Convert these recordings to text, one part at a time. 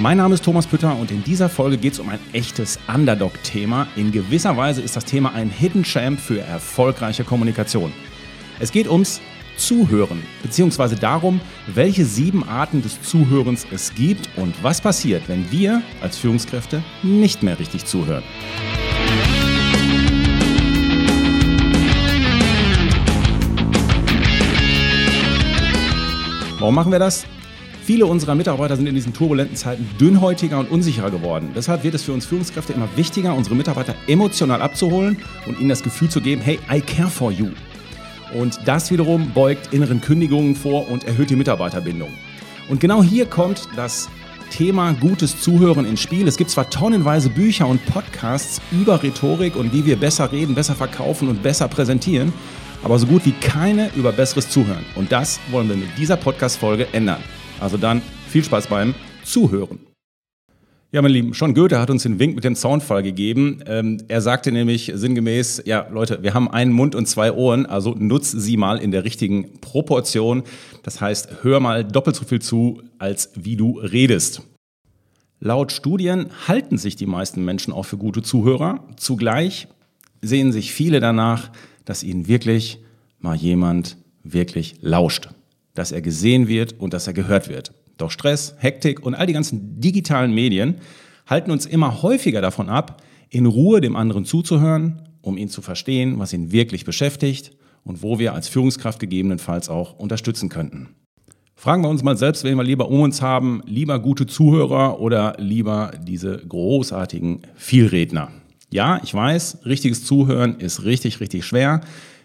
Mein Name ist Thomas Pütter und in dieser Folge geht es um ein echtes Underdog-Thema. In gewisser Weise ist das Thema ein Hidden Champ für erfolgreiche Kommunikation. Es geht ums Zuhören, beziehungsweise darum, welche sieben Arten des Zuhörens es gibt und was passiert, wenn wir als Führungskräfte nicht mehr richtig zuhören. Warum machen wir das? Viele unserer Mitarbeiter sind in diesen turbulenten Zeiten dünnhäutiger und unsicherer geworden. Deshalb wird es für uns Führungskräfte immer wichtiger, unsere Mitarbeiter emotional abzuholen und ihnen das Gefühl zu geben, hey, I care for you. Und das wiederum beugt inneren Kündigungen vor und erhöht die Mitarbeiterbindung. Und genau hier kommt das Thema gutes Zuhören ins Spiel. Es gibt zwar tonnenweise Bücher und Podcasts über Rhetorik und wie wir besser reden, besser verkaufen und besser präsentieren, aber so gut wie keine über besseres Zuhören. Und das wollen wir mit dieser Podcast-Folge ändern. Also dann viel Spaß beim Zuhören. Ja, meine Lieben, schon Goethe hat uns den Wink mit dem Zaunfall gegeben. Ähm, er sagte nämlich sinngemäß, ja Leute, wir haben einen Mund und zwei Ohren, also nutz sie mal in der richtigen Proportion. Das heißt, hör mal doppelt so viel zu, als wie du redest. Laut Studien halten sich die meisten Menschen auch für gute Zuhörer. Zugleich sehen sich viele danach, dass ihnen wirklich mal jemand wirklich lauscht dass er gesehen wird und dass er gehört wird. Doch Stress, Hektik und all die ganzen digitalen Medien halten uns immer häufiger davon ab, in Ruhe dem anderen zuzuhören, um ihn zu verstehen, was ihn wirklich beschäftigt und wo wir als Führungskraft gegebenenfalls auch unterstützen könnten. Fragen wir uns mal selbst, wen wir lieber um uns haben, lieber gute Zuhörer oder lieber diese großartigen Vielredner. Ja, ich weiß, richtiges Zuhören ist richtig, richtig schwer.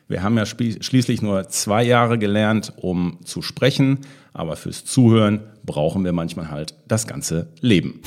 Wir haben ja schließlich nur zwei Jahre gelernt, um zu sprechen, aber fürs Zuhören brauchen wir manchmal halt das ganze Leben.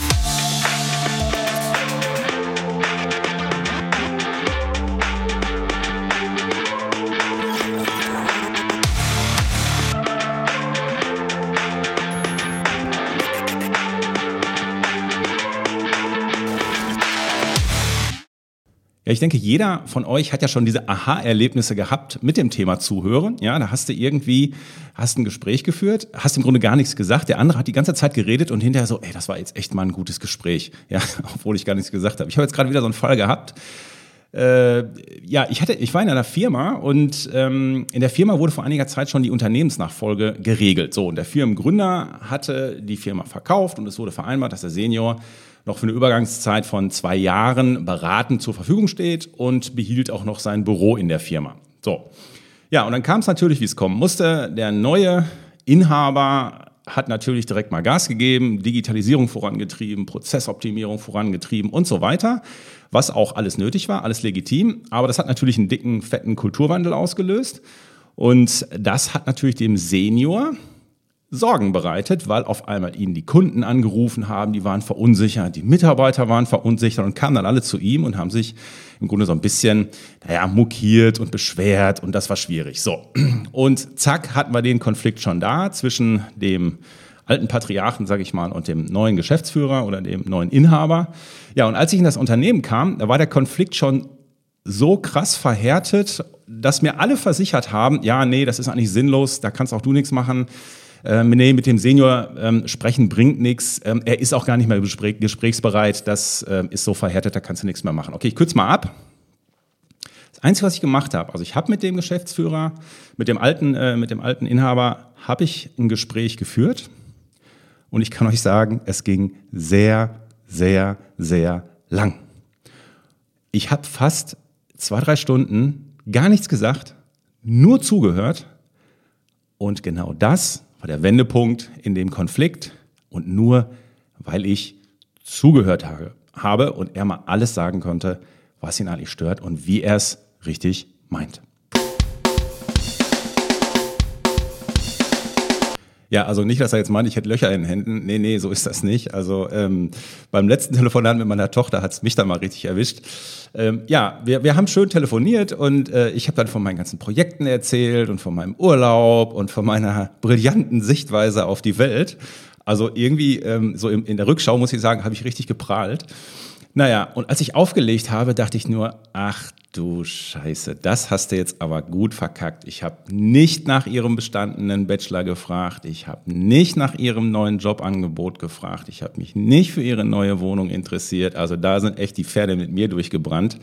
Ja, ich denke, jeder von euch hat ja schon diese Aha-Erlebnisse gehabt mit dem Thema Zuhören. Ja, da hast du irgendwie, hast ein Gespräch geführt, hast im Grunde gar nichts gesagt. Der andere hat die ganze Zeit geredet und hinterher so, ey, das war jetzt echt mal ein gutes Gespräch. Ja, obwohl ich gar nichts gesagt habe. Ich habe jetzt gerade wieder so einen Fall gehabt. Äh, ja, ich hatte, ich war in einer Firma und ähm, in der Firma wurde vor einiger Zeit schon die Unternehmensnachfolge geregelt. So, und der Firmengründer hatte die Firma verkauft und es wurde vereinbart, dass der Senior noch für eine Übergangszeit von zwei Jahren beratend zur Verfügung steht und behielt auch noch sein Büro in der Firma. So. Ja, und dann kam es natürlich, wie es kommen musste. Der neue Inhaber hat natürlich direkt mal Gas gegeben, Digitalisierung vorangetrieben, Prozessoptimierung vorangetrieben und so weiter, was auch alles nötig war, alles legitim. Aber das hat natürlich einen dicken, fetten Kulturwandel ausgelöst. Und das hat natürlich dem Senior, Sorgen bereitet, weil auf einmal ihnen die Kunden angerufen haben, die waren verunsichert, die Mitarbeiter waren verunsichert und kamen dann alle zu ihm und haben sich im Grunde so ein bisschen, naja, mokiert und beschwert und das war schwierig. So. Und zack, hatten wir den Konflikt schon da zwischen dem alten Patriarchen, sage ich mal, und dem neuen Geschäftsführer oder dem neuen Inhaber. Ja, und als ich in das Unternehmen kam, da war der Konflikt schon so krass verhärtet, dass mir alle versichert haben, ja, nee, das ist eigentlich sinnlos, da kannst auch du nichts machen äh, nee, mit dem Senior ähm, sprechen bringt nichts. Ähm, er ist auch gar nicht mehr gespräch gesprächsbereit. Das äh, ist so verhärtet, da kannst du nichts mehr machen. Okay, ich kürze mal ab. Das Einzige, was ich gemacht habe, also ich habe mit dem Geschäftsführer, mit dem alten, äh, mit dem alten Inhaber, habe ich ein Gespräch geführt. Und ich kann euch sagen, es ging sehr, sehr, sehr lang. Ich habe fast zwei, drei Stunden gar nichts gesagt, nur zugehört. Und genau das war der Wendepunkt in dem Konflikt und nur weil ich zugehört habe und er mal alles sagen konnte, was ihn eigentlich stört und wie er es richtig meint. Ja, also nicht, dass er jetzt meint, ich hätte Löcher in den Händen. Nee, nee, so ist das nicht. Also ähm, beim letzten Telefonat mit meiner Tochter hat's mich dann mal richtig erwischt. Ähm, ja, wir, wir haben schön telefoniert und äh, ich habe dann von meinen ganzen Projekten erzählt und von meinem Urlaub und von meiner brillanten Sichtweise auf die Welt. Also irgendwie ähm, so in, in der Rückschau muss ich sagen, habe ich richtig geprahlt. Naja, und als ich aufgelegt habe, dachte ich nur, ach du Scheiße, das hast du jetzt aber gut verkackt. Ich habe nicht nach ihrem bestandenen Bachelor gefragt, ich habe nicht nach ihrem neuen Jobangebot gefragt, ich habe mich nicht für ihre neue Wohnung interessiert. Also da sind echt die Pferde mit mir durchgebrannt.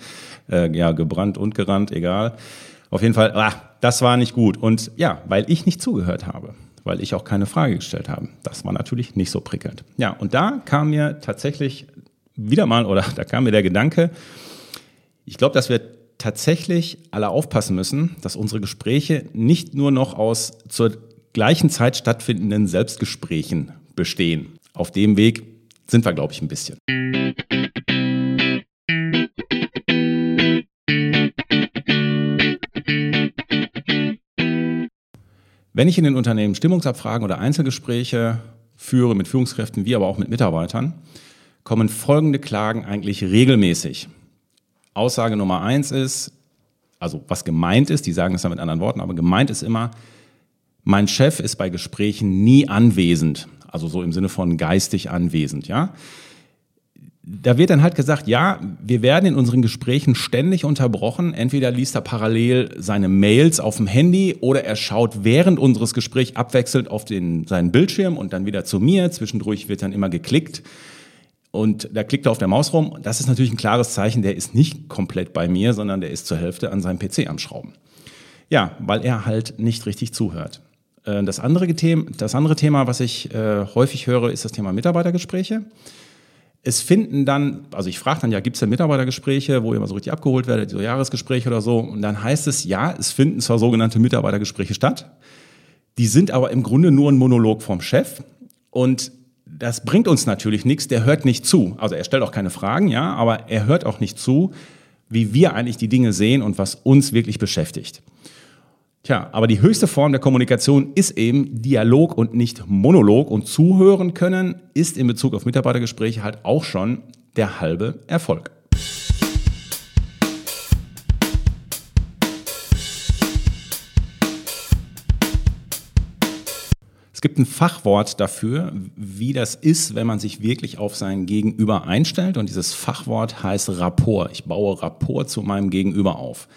Äh, ja, gebrannt und gerannt, egal. Auf jeden Fall, ah, das war nicht gut. Und ja, weil ich nicht zugehört habe weil ich auch keine Frage gestellt habe. Das war natürlich nicht so prickelnd. Ja, und da kam mir tatsächlich wieder mal, oder da kam mir der Gedanke, ich glaube, dass wir tatsächlich alle aufpassen müssen, dass unsere Gespräche nicht nur noch aus zur gleichen Zeit stattfindenden Selbstgesprächen bestehen. Auf dem Weg sind wir, glaube ich, ein bisschen. Wenn ich in den Unternehmen Stimmungsabfragen oder Einzelgespräche führe mit Führungskräften wie aber auch mit Mitarbeitern, kommen folgende Klagen eigentlich regelmäßig. Aussage Nummer eins ist, also was gemeint ist, die sagen es dann mit anderen Worten, aber gemeint ist immer, mein Chef ist bei Gesprächen nie anwesend, also so im Sinne von geistig anwesend, ja. Da wird dann halt gesagt, ja, wir werden in unseren Gesprächen ständig unterbrochen. Entweder liest er parallel seine Mails auf dem Handy oder er schaut während unseres Gesprächs abwechselnd auf den, seinen Bildschirm und dann wieder zu mir. Zwischendurch wird dann immer geklickt und da klickt er auf der Maus rum. Das ist natürlich ein klares Zeichen, der ist nicht komplett bei mir, sondern der ist zur Hälfte an seinem PC am Schrauben. Ja, weil er halt nicht richtig zuhört. Äh, das andere, Thema, das andere Thema, was ich äh, häufig höre, ist das Thema Mitarbeitergespräche. Es finden dann, also ich frage dann ja, gibt es denn Mitarbeitergespräche, wo ihr mal so richtig abgeholt werdet, so Jahresgespräche oder so? Und dann heißt es, ja, es finden zwar sogenannte Mitarbeitergespräche statt, die sind aber im Grunde nur ein Monolog vom Chef. Und das bringt uns natürlich nichts, der hört nicht zu. Also er stellt auch keine Fragen, ja, aber er hört auch nicht zu, wie wir eigentlich die Dinge sehen und was uns wirklich beschäftigt. Tja, aber die höchste Form der Kommunikation ist eben Dialog und nicht Monolog und zuhören können ist in Bezug auf Mitarbeitergespräche halt auch schon der halbe Erfolg. Gibt ein Fachwort dafür, wie das ist, wenn man sich wirklich auf sein Gegenüber einstellt. Und dieses Fachwort heißt Rapport. Ich baue Rapport zu meinem Gegenüber auf.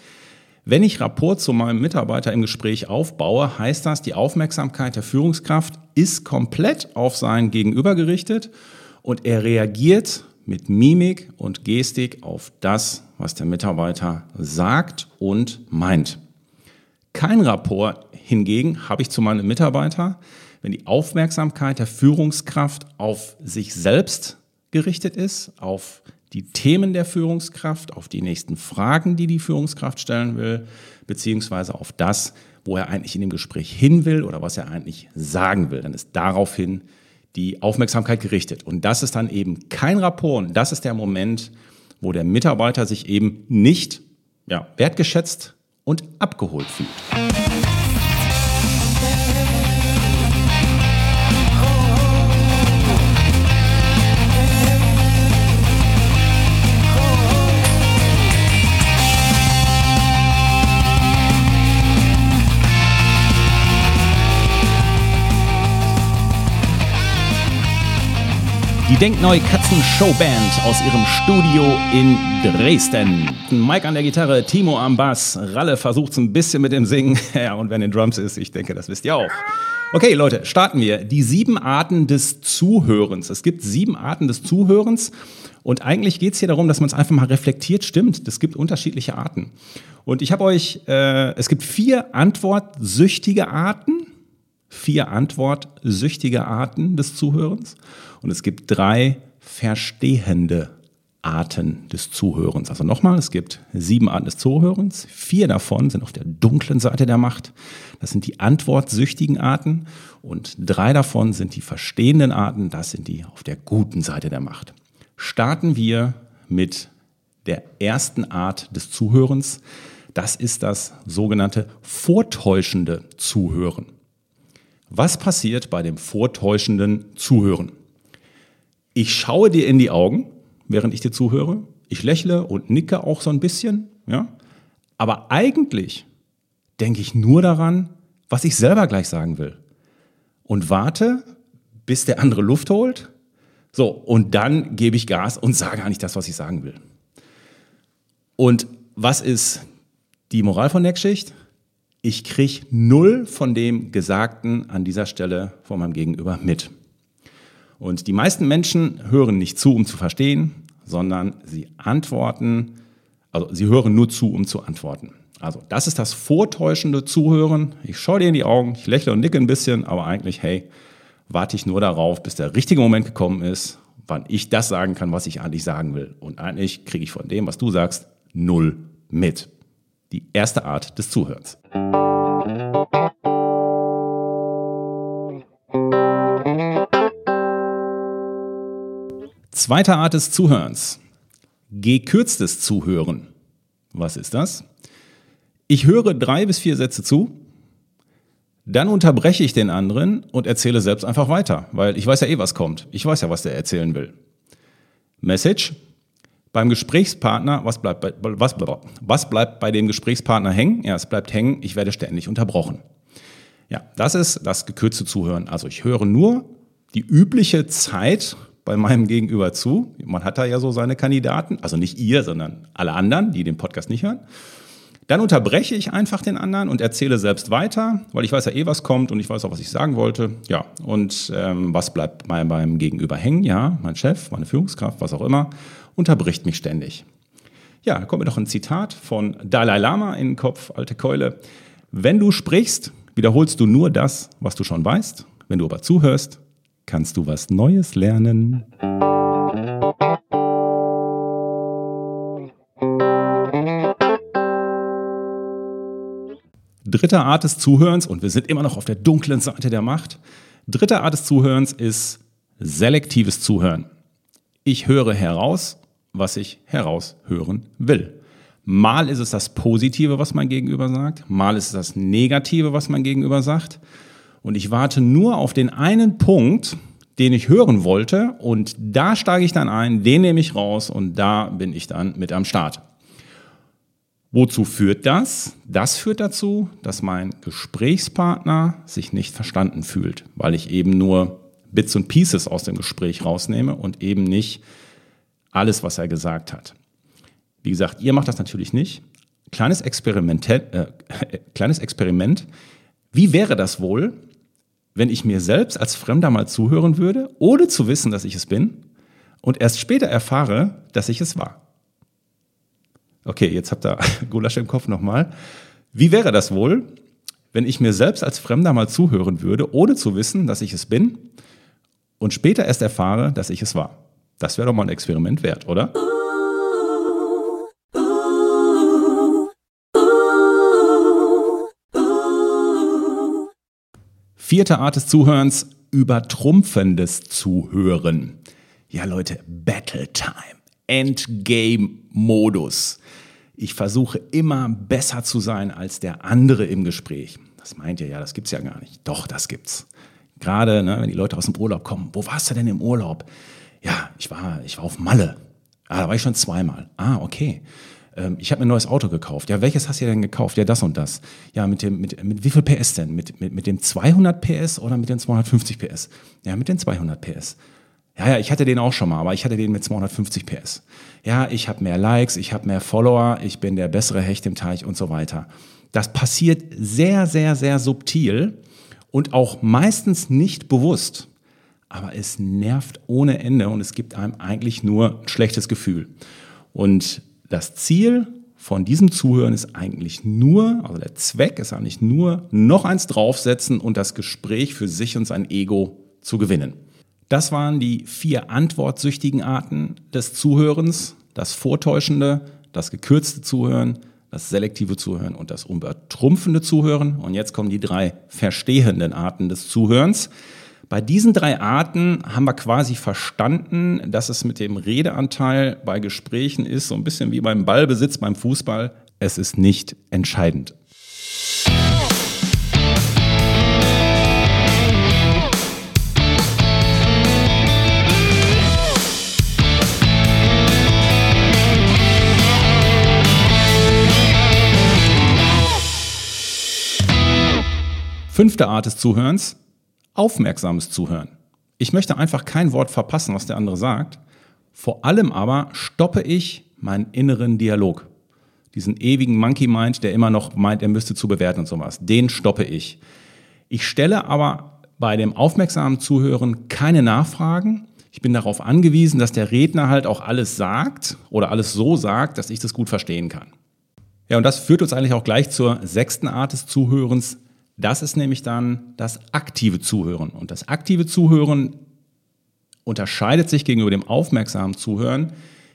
Wenn ich Rapport zu meinem Mitarbeiter im Gespräch aufbaue, heißt das, die Aufmerksamkeit der Führungskraft ist komplett auf sein Gegenüber gerichtet und er reagiert mit Mimik und Gestik auf das, was der Mitarbeiter sagt und meint. Kein Rapport hingegen habe ich zu meinem Mitarbeiter, wenn die Aufmerksamkeit der Führungskraft auf sich selbst gerichtet ist, auf die Themen der Führungskraft, auf die nächsten Fragen, die die Führungskraft stellen will, beziehungsweise auf das, wo er eigentlich in dem Gespräch hin will oder was er eigentlich sagen will. Dann ist daraufhin die Aufmerksamkeit gerichtet. Und das ist dann eben kein Rapport. Und das ist der Moment, wo der Mitarbeiter sich eben nicht ja, wertgeschätzt und abgeholt fühlt. Die Denkneu Katzen Showband aus ihrem Studio in Dresden. Mike an der Gitarre, Timo am Bass, Ralle versucht es ein bisschen mit dem Singen. Ja, und wenn in Drums ist, ich denke, das wisst ihr auch. Okay, Leute, starten wir. Die sieben Arten des Zuhörens. Es gibt sieben Arten des Zuhörens. Und eigentlich geht es hier darum, dass man es einfach mal reflektiert. Stimmt, es gibt unterschiedliche Arten. Und ich habe euch, äh, es gibt vier antwortsüchtige Arten vier antwortsüchtige Arten des Zuhörens und es gibt drei verstehende Arten des Zuhörens. Also nochmal, es gibt sieben Arten des Zuhörens. Vier davon sind auf der dunklen Seite der Macht. Das sind die antwortsüchtigen Arten. Und drei davon sind die verstehenden Arten. Das sind die auf der guten Seite der Macht. Starten wir mit der ersten Art des Zuhörens. Das ist das sogenannte vortäuschende Zuhören. Was passiert bei dem vortäuschenden Zuhören? Ich schaue dir in die Augen, während ich dir zuhöre. Ich lächle und nicke auch so ein bisschen, ja. Aber eigentlich denke ich nur daran, was ich selber gleich sagen will. Und warte, bis der andere Luft holt. So, und dann gebe ich Gas und sage eigentlich das, was ich sagen will. Und was ist die Moral von der Geschichte? Ich kriege null von dem Gesagten an dieser Stelle von meinem Gegenüber mit. Und die meisten Menschen hören nicht zu, um zu verstehen, sondern sie antworten, also sie hören nur zu, um zu antworten. Also das ist das vortäuschende Zuhören. Ich schaue dir in die Augen, ich lächle und nicke ein bisschen, aber eigentlich, hey, warte ich nur darauf, bis der richtige Moment gekommen ist, wann ich das sagen kann, was ich eigentlich sagen will. Und eigentlich kriege ich von dem, was du sagst, null mit. Die erste Art des Zuhörens. Zweite Art des Zuhörens. Gekürztes Zuhören. Was ist das? Ich höre drei bis vier Sätze zu, dann unterbreche ich den anderen und erzähle selbst einfach weiter, weil ich weiß ja eh, was kommt. Ich weiß ja, was der erzählen will. Message. Beim Gesprächspartner, was bleibt bei, was, was bleibt bei dem Gesprächspartner hängen? Ja, es bleibt hängen, ich werde ständig unterbrochen. Ja, das ist das gekürzte Zuhören. Also ich höre nur die übliche Zeit bei meinem Gegenüber zu. Man hat da ja so seine Kandidaten, also nicht ihr, sondern alle anderen, die den Podcast nicht hören. Dann unterbreche ich einfach den anderen und erzähle selbst weiter, weil ich weiß ja eh, was kommt und ich weiß auch, was ich sagen wollte. Ja, und ähm, was bleibt meinem Gegenüber hängen? Ja, mein Chef, meine Führungskraft, was auch immer, unterbricht mich ständig. Ja, da kommt mir noch ein Zitat von Dalai Lama in den Kopf, alte Keule. Wenn du sprichst, wiederholst du nur das, was du schon weißt. Wenn du aber zuhörst, kannst du was Neues lernen. Dritte Art des Zuhörens, und wir sind immer noch auf der dunklen Seite der Macht, dritte Art des Zuhörens ist selektives Zuhören. Ich höre heraus, was ich heraushören will. Mal ist es das Positive, was mein Gegenüber sagt, mal ist es das Negative, was mein Gegenüber sagt. Und ich warte nur auf den einen Punkt, den ich hören wollte, und da steige ich dann ein, den nehme ich raus und da bin ich dann mit am Start. Wozu führt das? Das führt dazu, dass mein Gesprächspartner sich nicht verstanden fühlt, weil ich eben nur Bits und Pieces aus dem Gespräch rausnehme und eben nicht alles, was er gesagt hat. Wie gesagt, ihr macht das natürlich nicht. Kleines Experiment, äh, kleines Experiment. Wie wäre das wohl, wenn ich mir selbst als Fremder mal zuhören würde, ohne zu wissen, dass ich es bin, und erst später erfahre, dass ich es war? Okay, jetzt habt ihr Gulasch im Kopf nochmal. Wie wäre das wohl, wenn ich mir selbst als Fremder mal zuhören würde, ohne zu wissen, dass ich es bin und später erst erfahre, dass ich es war? Das wäre doch mal ein Experiment wert, oder? Vierte Art des Zuhörens, übertrumpfendes Zuhören. Ja, Leute, Battle Time. Endgame-Modus. Ich versuche immer besser zu sein als der andere im Gespräch. Das meint ihr ja, das gibt's ja gar nicht. Doch, das gibt's. Gerade, ne, wenn die Leute aus dem Urlaub kommen. Wo warst du denn im Urlaub? Ja, ich war, ich war auf Malle. Ah, da war ich schon zweimal. Ah, okay. Ähm, ich habe mir ein neues Auto gekauft. Ja, welches hast du denn gekauft? Ja, das und das. Ja, mit dem, mit, mit wie viel PS denn? Mit, mit, mit dem 200 PS oder mit den 250 PS? Ja, mit den 200 PS. Ja, ja, ich hatte den auch schon mal, aber ich hatte den mit 250 PS. Ja, ich habe mehr Likes, ich habe mehr Follower, ich bin der bessere Hecht im Teich und so weiter. Das passiert sehr, sehr, sehr subtil und auch meistens nicht bewusst. Aber es nervt ohne Ende und es gibt einem eigentlich nur ein schlechtes Gefühl. Und das Ziel von diesem Zuhören ist eigentlich nur, also der Zweck ist eigentlich nur, noch eins draufsetzen und das Gespräch für sich und sein Ego zu gewinnen. Das waren die vier antwortsüchtigen Arten des Zuhörens, das vortäuschende, das gekürzte Zuhören, das selektive Zuhören und das übertrumpfende Zuhören. Und jetzt kommen die drei verstehenden Arten des Zuhörens. Bei diesen drei Arten haben wir quasi verstanden, dass es mit dem Redeanteil bei Gesprächen ist, so ein bisschen wie beim Ballbesitz beim Fußball, es ist nicht entscheidend. Fünfte Art des Zuhörens aufmerksames Zuhören. Ich möchte einfach kein Wort verpassen, was der andere sagt. Vor allem aber stoppe ich meinen inneren Dialog. Diesen ewigen Monkey Mind, der immer noch meint, er müsste zu bewerten und sowas. Den stoppe ich. Ich stelle aber bei dem aufmerksamen Zuhören keine Nachfragen. Ich bin darauf angewiesen, dass der Redner halt auch alles sagt oder alles so sagt, dass ich das gut verstehen kann. Ja, und das führt uns eigentlich auch gleich zur sechsten Art des Zuhörens. Das ist nämlich dann das aktive Zuhören. Und das aktive Zuhören unterscheidet sich gegenüber dem aufmerksamen Zuhören.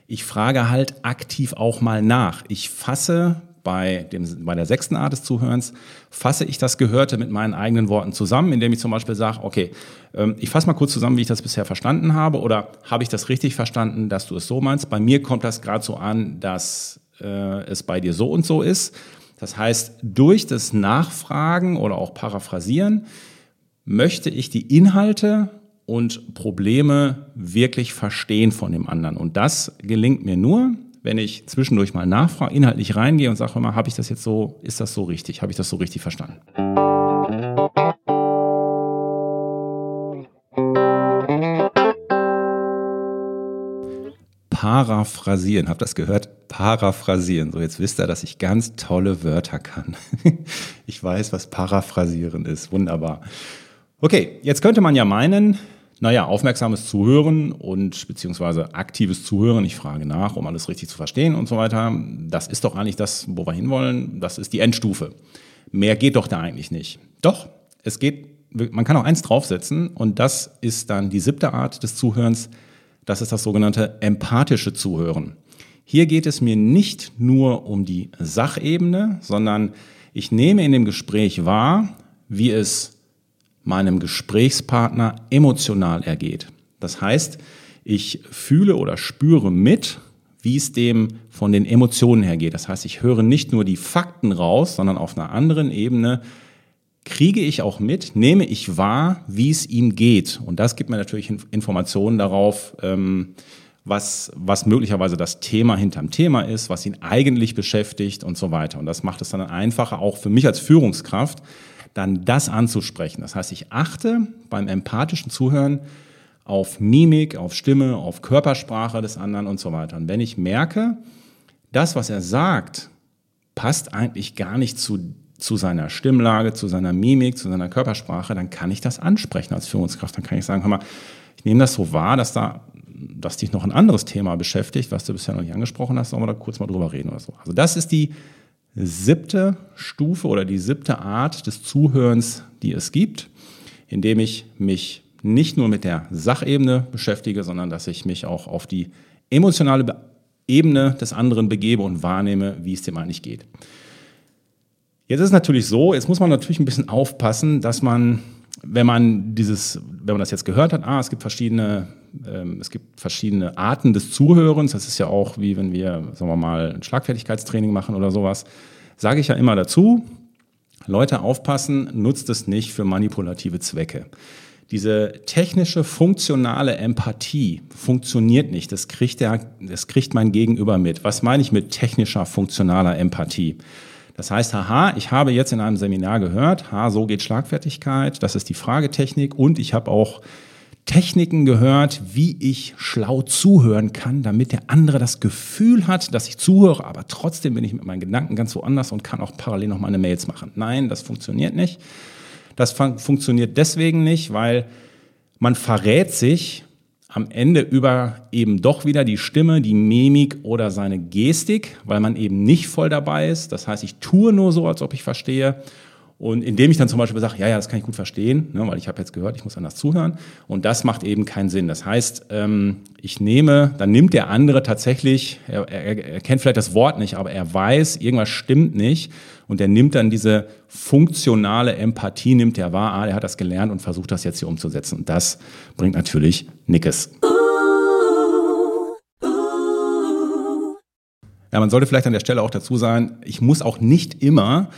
Ich frage halt aktiv auch mal nach. Ich fasse bei, dem, bei der sechsten Art des Zuhörens, fasse ich das Gehörte mit meinen eigenen Worten zusammen, indem ich zum Beispiel sage, okay, ähm, ich fasse mal kurz zusammen, wie ich das bisher verstanden habe oder habe ich das richtig verstanden, dass du es so meinst. Bei mir kommt das gerade so an, dass äh, es bei dir so und so ist. Das heißt, durch das Nachfragen oder auch Paraphrasieren möchte ich die Inhalte und Probleme wirklich verstehen von dem anderen. Und das gelingt mir nur, wenn ich zwischendurch mal nachfrage, inhaltlich reingehe und sage mal, habe ich das jetzt so, ist das so richtig, habe ich das so richtig verstanden? Paraphrasieren, habt das gehört? Paraphrasieren. So, jetzt wisst ihr, dass ich ganz tolle Wörter kann. ich weiß, was Paraphrasieren ist. Wunderbar. Okay, jetzt könnte man ja meinen, naja, aufmerksames Zuhören und beziehungsweise aktives Zuhören, ich frage nach, um alles richtig zu verstehen und so weiter, das ist doch eigentlich das, wo wir hinwollen, das ist die Endstufe. Mehr geht doch da eigentlich nicht. Doch, es geht, man kann auch eins draufsetzen und das ist dann die siebte Art des Zuhörens, das ist das sogenannte empathische Zuhören. Hier geht es mir nicht nur um die Sachebene, sondern ich nehme in dem Gespräch wahr, wie es meinem Gesprächspartner emotional ergeht. Das heißt, ich fühle oder spüre mit, wie es dem von den Emotionen her geht. Das heißt, ich höre nicht nur die Fakten raus, sondern auf einer anderen Ebene kriege ich auch mit, nehme ich wahr, wie es ihm geht. Und das gibt mir natürlich Informationen darauf, ähm, was, was möglicherweise das Thema hinterm Thema ist, was ihn eigentlich beschäftigt und so weiter. Und das macht es dann einfacher, auch für mich als Führungskraft, dann das anzusprechen. Das heißt, ich achte beim empathischen Zuhören auf Mimik, auf Stimme, auf Körpersprache des anderen und so weiter. Und wenn ich merke, das, was er sagt, passt eigentlich gar nicht zu, zu seiner Stimmlage, zu seiner Mimik, zu seiner Körpersprache, dann kann ich das ansprechen als Führungskraft. Dann kann ich sagen, hör mal, ich nehme das so wahr, dass da dass dich noch ein anderes Thema beschäftigt, was du bisher noch nicht angesprochen hast, sollen wir da kurz mal drüber reden oder so. Also das ist die siebte Stufe oder die siebte Art des Zuhörens, die es gibt, indem ich mich nicht nur mit der Sachebene beschäftige, sondern dass ich mich auch auf die emotionale Ebene des anderen begebe und wahrnehme, wie es dem eigentlich geht. Jetzt ist es natürlich so, jetzt muss man natürlich ein bisschen aufpassen, dass man, wenn man dieses, wenn man das jetzt gehört hat, ah, es gibt verschiedene ähm, es gibt verschiedene Arten des Zuhörens. Das ist ja auch wie wenn wir, sagen wir mal, ein Schlagfertigkeitstraining machen oder sowas. Sage ich ja immer dazu, Leute aufpassen, nutzt es nicht für manipulative Zwecke. Diese technische, funktionale Empathie funktioniert nicht. Das kriegt, der, das kriegt mein Gegenüber mit. Was meine ich mit technischer, funktionaler Empathie? Das heißt, haha, ich habe jetzt in einem Seminar gehört, ha, so geht Schlagfertigkeit, das ist die Fragetechnik und ich habe auch Techniken gehört, wie ich schlau zuhören kann, damit der andere das Gefühl hat, dass ich zuhöre, aber trotzdem bin ich mit meinen Gedanken ganz woanders und kann auch parallel noch meine Mails machen. Nein, das funktioniert nicht. Das fun funktioniert deswegen nicht, weil man verrät sich am Ende über eben doch wieder die Stimme, die Mimik oder seine Gestik, weil man eben nicht voll dabei ist. Das heißt, ich tue nur so, als ob ich verstehe und indem ich dann zum Beispiel sage, ja, ja, das kann ich gut verstehen, ne, weil ich habe jetzt gehört, ich muss anders zuhören. Und das macht eben keinen Sinn. Das heißt, ähm, ich nehme, dann nimmt der andere tatsächlich, er, er, er kennt vielleicht das Wort nicht, aber er weiß, irgendwas stimmt nicht. Und er nimmt dann diese funktionale Empathie, nimmt er wahr, ah, er hat das gelernt und versucht das jetzt hier umzusetzen. Und das bringt natürlich Nickes. Ja, man sollte vielleicht an der Stelle auch dazu sagen, ich muss auch nicht immer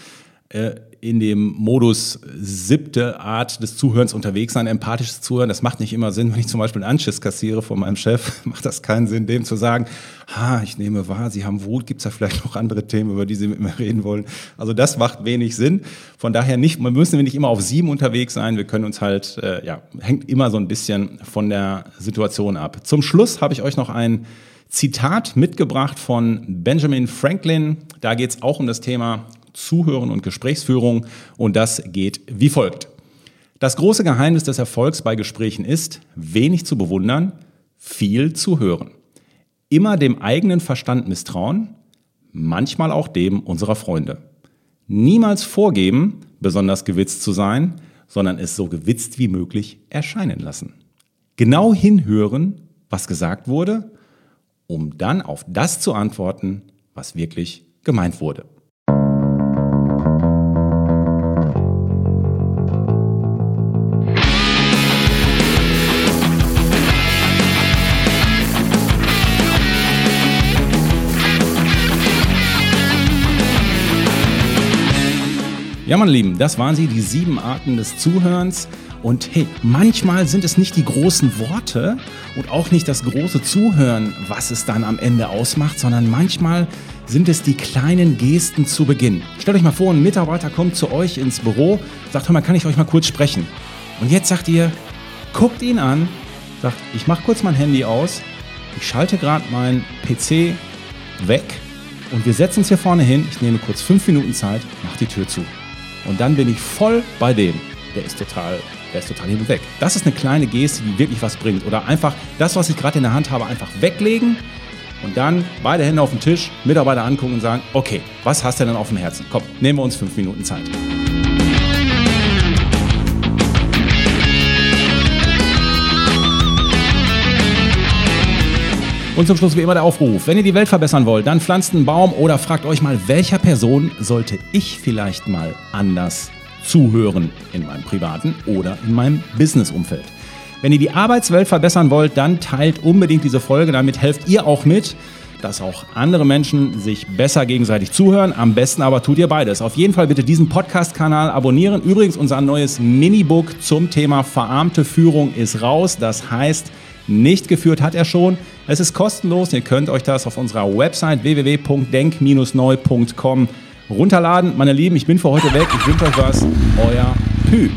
äh, in dem Modus siebte Art des Zuhörens unterwegs sein, empathisches Zuhören. Das macht nicht immer Sinn, wenn ich zum Beispiel einen Anschiss kassiere von meinem Chef, macht das keinen Sinn, dem zu sagen, ha, ich nehme wahr, Sie haben Wut, gibt es da vielleicht noch andere Themen, über die Sie mit mir reden wollen? Also das macht wenig Sinn. Von daher nicht, man müssen wir nicht immer auf sieben unterwegs sein, wir können uns halt, äh, ja, hängt immer so ein bisschen von der Situation ab. Zum Schluss habe ich euch noch ein Zitat mitgebracht von Benjamin Franklin. Da geht es auch um das Thema Zuhören und Gesprächsführung und das geht wie folgt. Das große Geheimnis des Erfolgs bei Gesprächen ist, wenig zu bewundern, viel zu hören. Immer dem eigenen Verstand misstrauen, manchmal auch dem unserer Freunde. Niemals vorgeben, besonders gewitzt zu sein, sondern es so gewitzt wie möglich erscheinen lassen. Genau hinhören, was gesagt wurde, um dann auf das zu antworten, was wirklich gemeint wurde. Ja, meine Lieben, das waren sie, die sieben Arten des Zuhörens. Und hey, manchmal sind es nicht die großen Worte und auch nicht das große Zuhören, was es dann am Ende ausmacht, sondern manchmal sind es die kleinen Gesten zu Beginn. Stellt euch mal vor, ein Mitarbeiter kommt zu euch ins Büro, sagt, hör mal, kann ich euch mal kurz sprechen? Und jetzt sagt ihr, guckt ihn an, sagt, ich mache kurz mein Handy aus, ich schalte gerade mein PC weg und wir setzen uns hier vorne hin, ich nehme kurz fünf Minuten Zeit, mach die Tür zu. Und dann bin ich voll bei dem. Der ist total, der ist total hin und weg. Das ist eine kleine Geste, die wirklich was bringt. Oder einfach das, was ich gerade in der Hand habe, einfach weglegen und dann beide Hände auf den Tisch, Mitarbeiter angucken und sagen, okay, was hast du denn auf dem Herzen? Komm, nehmen wir uns fünf Minuten Zeit. Und zum Schluss wie immer der Aufruf. Wenn ihr die Welt verbessern wollt, dann pflanzt einen Baum oder fragt euch mal, welcher Person sollte ich vielleicht mal anders zuhören in meinem privaten oder in meinem Businessumfeld. Wenn ihr die Arbeitswelt verbessern wollt, dann teilt unbedingt diese Folge. Damit helft ihr auch mit, dass auch andere Menschen sich besser gegenseitig zuhören. Am besten aber tut ihr beides. Auf jeden Fall bitte diesen Podcast-Kanal abonnieren. Übrigens, unser neues Minibook zum Thema verarmte Führung ist raus. Das heißt, nicht geführt hat er schon. Es ist kostenlos. Ihr könnt euch das auf unserer Website www.denk-neu.com runterladen. Meine Lieben, ich bin für heute weg. Ich wünsche euch was. Euer Pü.